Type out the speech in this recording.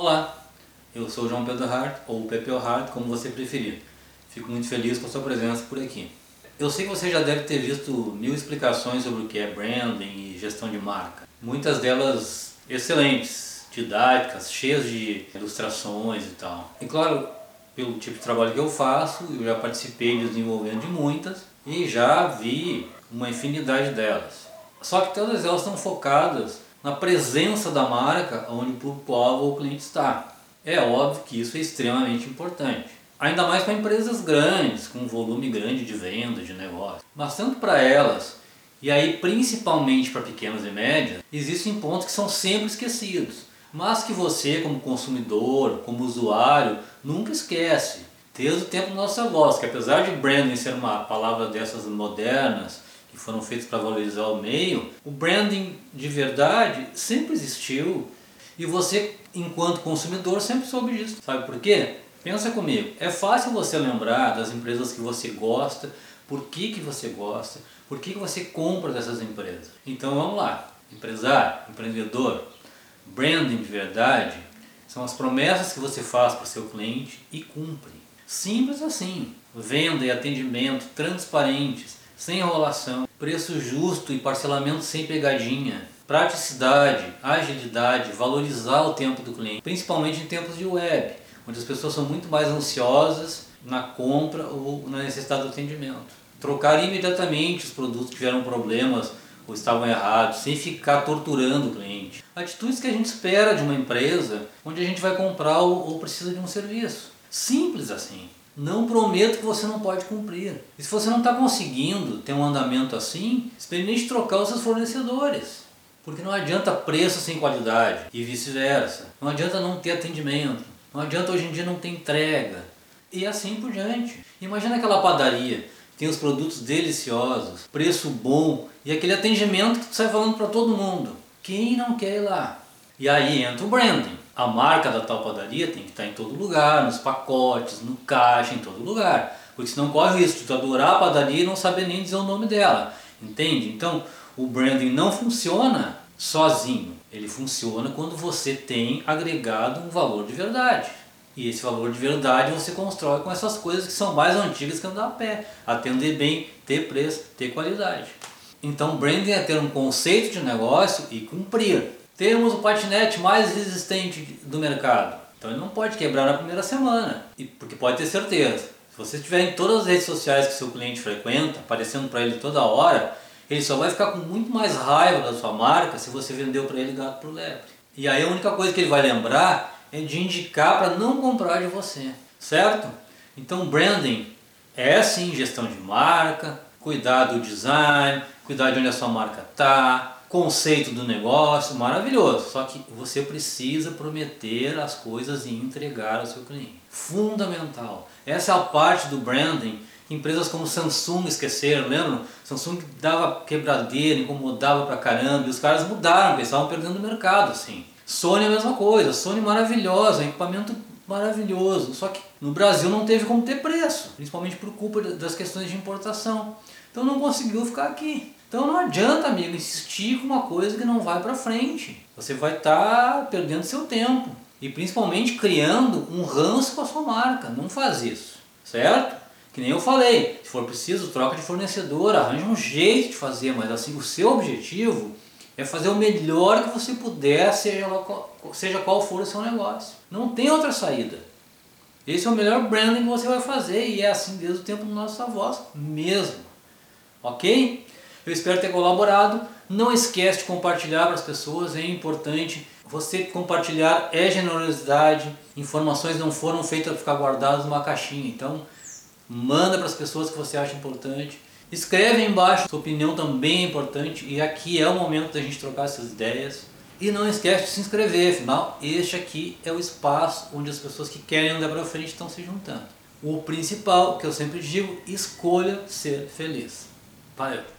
Olá, eu sou João Pedro Hart, ou Pepe Hart, como você preferir. Fico muito feliz com a sua presença por aqui. Eu sei que você já deve ter visto mil explicações sobre o que é branding e gestão de marca. Muitas delas excelentes, didáticas, cheias de ilustrações e tal. E claro, pelo tipo de trabalho que eu faço, eu já participei desenvolvendo de muitas e já vi uma infinidade delas. Só que todas elas estão focadas na presença da marca onde o público-alvo ou o cliente está. É óbvio que isso é extremamente importante. Ainda mais para empresas grandes, com um volume grande de venda, de negócio. Mas tanto para elas, e aí principalmente para pequenas e médias, existem pontos que são sempre esquecidos. Mas que você, como consumidor, como usuário, nunca esquece. Desde o tempo da nossa voz, que apesar de branding ser uma palavra dessas modernas, que foram feitas para valorizar o meio, o branding de verdade sempre existiu e você, enquanto consumidor, sempre soube disso. Sabe por quê? Pensa comigo, é fácil você lembrar das empresas que você gosta, por que, que você gosta, por que, que você compra dessas empresas. Então vamos lá, empresário, empreendedor, branding de verdade são as promessas que você faz para o seu cliente e cumpre. Simples assim. Venda e atendimento transparentes, sem enrolação, preço justo e parcelamento sem pegadinha, praticidade, agilidade, valorizar o tempo do cliente, principalmente em tempos de web onde as pessoas são muito mais ansiosas na compra ou na necessidade do atendimento. Trocar imediatamente os produtos que tiveram problemas ou estavam errados, sem ficar torturando o cliente. Atitudes que a gente espera de uma empresa onde a gente vai comprar ou, ou precisa de um serviço. Simples assim. Não prometo que você não pode cumprir. E se você não está conseguindo ter um andamento assim, experimente trocar os seus fornecedores. Porque não adianta preço sem qualidade e vice-versa. Não adianta não ter atendimento. Não adianta hoje em dia não ter entrega. E assim por diante. Imagina aquela padaria, tem os produtos deliciosos, preço bom e aquele atendimento que tu sai falando para todo mundo. Quem não quer ir lá? E aí entra o branding. A marca da tal padaria tem que estar em todo lugar, nos pacotes, no caixa, em todo lugar. Porque senão corre risco de tu adorar a padaria e não saber nem dizer o nome dela. Entende? Então o branding não funciona sozinho. Ele funciona quando você tem agregado um valor de verdade. E esse valor de verdade você constrói com essas coisas que são mais antigas que andar a pé. Atender bem, ter preço, ter qualidade. Então branding é ter um conceito de negócio e cumprir. Temos o patinete mais resistente do mercado. Então ele não pode quebrar na primeira semana. E, porque pode ter certeza. Se você estiver em todas as redes sociais que seu cliente frequenta, aparecendo para ele toda hora, ele só vai ficar com muito mais raiva da sua marca se você vendeu para ele gato por lebre. E aí a única coisa que ele vai lembrar é de indicar para não comprar de você, certo? Então branding é sim gestão de marca, cuidar do design, cuidar de onde a sua marca está, conceito do negócio, maravilhoso. Só que você precisa prometer as coisas e entregar ao seu cliente. Fundamental. Essa é a parte do branding Empresas como Samsung esqueceram, lembram? Samsung dava quebradeira, incomodava pra caramba, e os caras mudaram, eles estavam perdendo o mercado, assim. Sony é a mesma coisa, Sony maravilhosa, equipamento maravilhoso, só que no Brasil não teve como ter preço, principalmente por culpa das questões de importação. Então não conseguiu ficar aqui. Então não adianta, amigo, insistir com uma coisa que não vai para frente. Você vai estar tá perdendo seu tempo e principalmente criando um ranço com a sua marca. Não faz isso, certo? Que nem eu falei, se for preciso, troca de fornecedor, arranja um jeito de fazer, mas assim, o seu objetivo é fazer o melhor que você puder, seja, qual, seja qual for o seu negócio. Não tem outra saída. Esse é o melhor branding que você vai fazer e é assim desde o tempo dos nossos avós mesmo. Ok? Eu espero ter colaborado. Não esquece de compartilhar para as pessoas, é importante. Você compartilhar é generosidade. Informações não foram feitas para ficar guardadas numa caixinha. Então, manda para as pessoas que você acha importante. Escreve aí embaixo, sua opinião também é importante e aqui é o momento da gente trocar essas ideias. E não esquece de se inscrever, afinal, este aqui é o espaço onde as pessoas que querem andar para frente estão se juntando. O principal, que eu sempre digo, escolha ser feliz. Valeu!